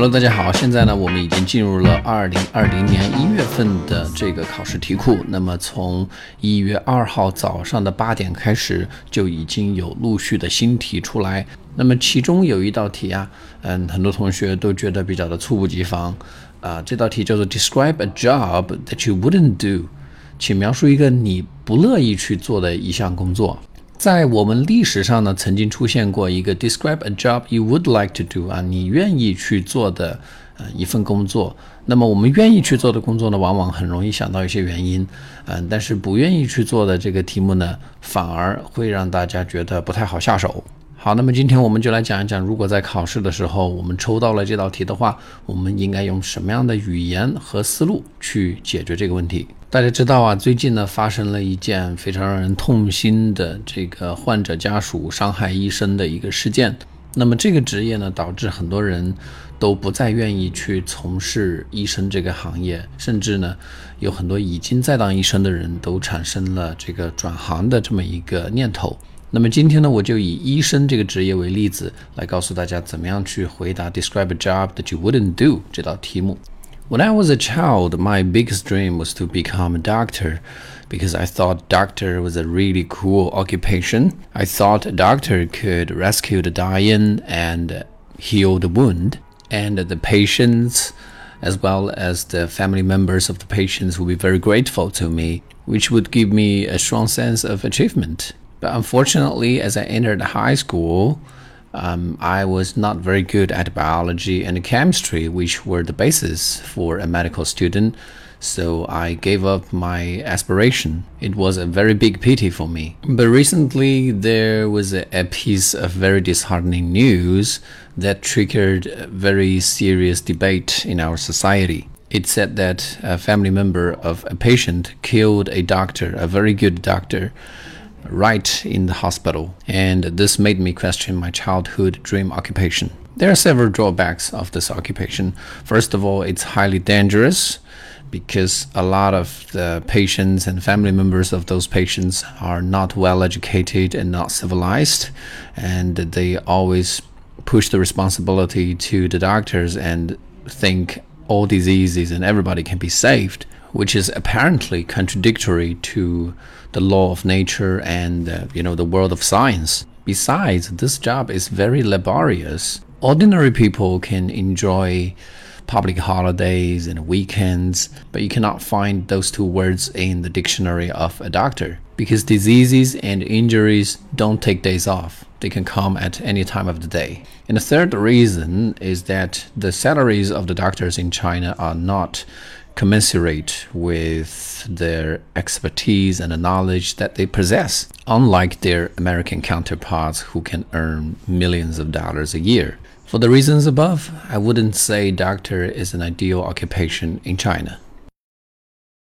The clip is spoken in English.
Hello，大家好，现在呢，我们已经进入了二零二零年一月份的这个考试题库。那么从一月二号早上的八点开始，就已经有陆续的新题出来。那么其中有一道题啊，嗯，很多同学都觉得比较的猝不及防啊。这道题叫做 Describe a job that you wouldn't do，请描述一个你不乐意去做的一项工作。在我们历史上呢，曾经出现过一个 describe a job you would like to do 啊，你愿意去做的呃一份工作。那么我们愿意去做的工作呢，往往很容易想到一些原因，嗯，但是不愿意去做的这个题目呢，反而会让大家觉得不太好下手。好，那么今天我们就来讲一讲，如果在考试的时候我们抽到了这道题的话，我们应该用什么样的语言和思路去解决这个问题？大家知道啊，最近呢发生了一件非常让人痛心的这个患者家属伤害医生的一个事件。那么这个职业呢，导致很多人都不再愿意去从事医生这个行业，甚至呢，有很多已经在当医生的人都产生了这个转行的这么一个念头。那么今天呢，我就以医生这个职业为例子，来告诉大家怎么样去回答 "Describe a job that you wouldn't do" 这道题目。When I was a child, my biggest dream was to become a doctor because I thought doctor was a really cool occupation. I thought a doctor could rescue the dying and heal the wound, and the patients as well as the family members of the patients would be very grateful to me, which would give me a strong sense of achievement. But unfortunately, as I entered high school, um, I was not very good at biology and chemistry, which were the basis for a medical student. So I gave up my aspiration. It was a very big pity for me. But recently, there was a, piece of very disheartening news that triggered a very serious debate in our society. It said that a family member of a patient killed a doctor, a very good doctor, right in the hospital, and this made me question my childhood dream occupation. There are several drawbacks of this occupation. First of all, it's highly dangerous because a lot of the patients and family members of those patients are not well educated and not civilized, and they always push the responsibility to the doctors and think all diseases and everybody can be saved which is apparently contradictory to the law of nature and uh, you know the world of science. Besides, this job is very laborious. Ordinary people can enjoy public holidays and weekends, but you cannot find those two words in the dictionary of a doctor because diseases and injuries don't take days off. They can come at any time of the day. And the third reason is that the salaries of the doctors in China are not commensurate with their expertise and the knowledge that they possess, unlike their American counterparts who can earn millions of dollars a year. For the reasons above, I wouldn't say doctor is an ideal occupation in China.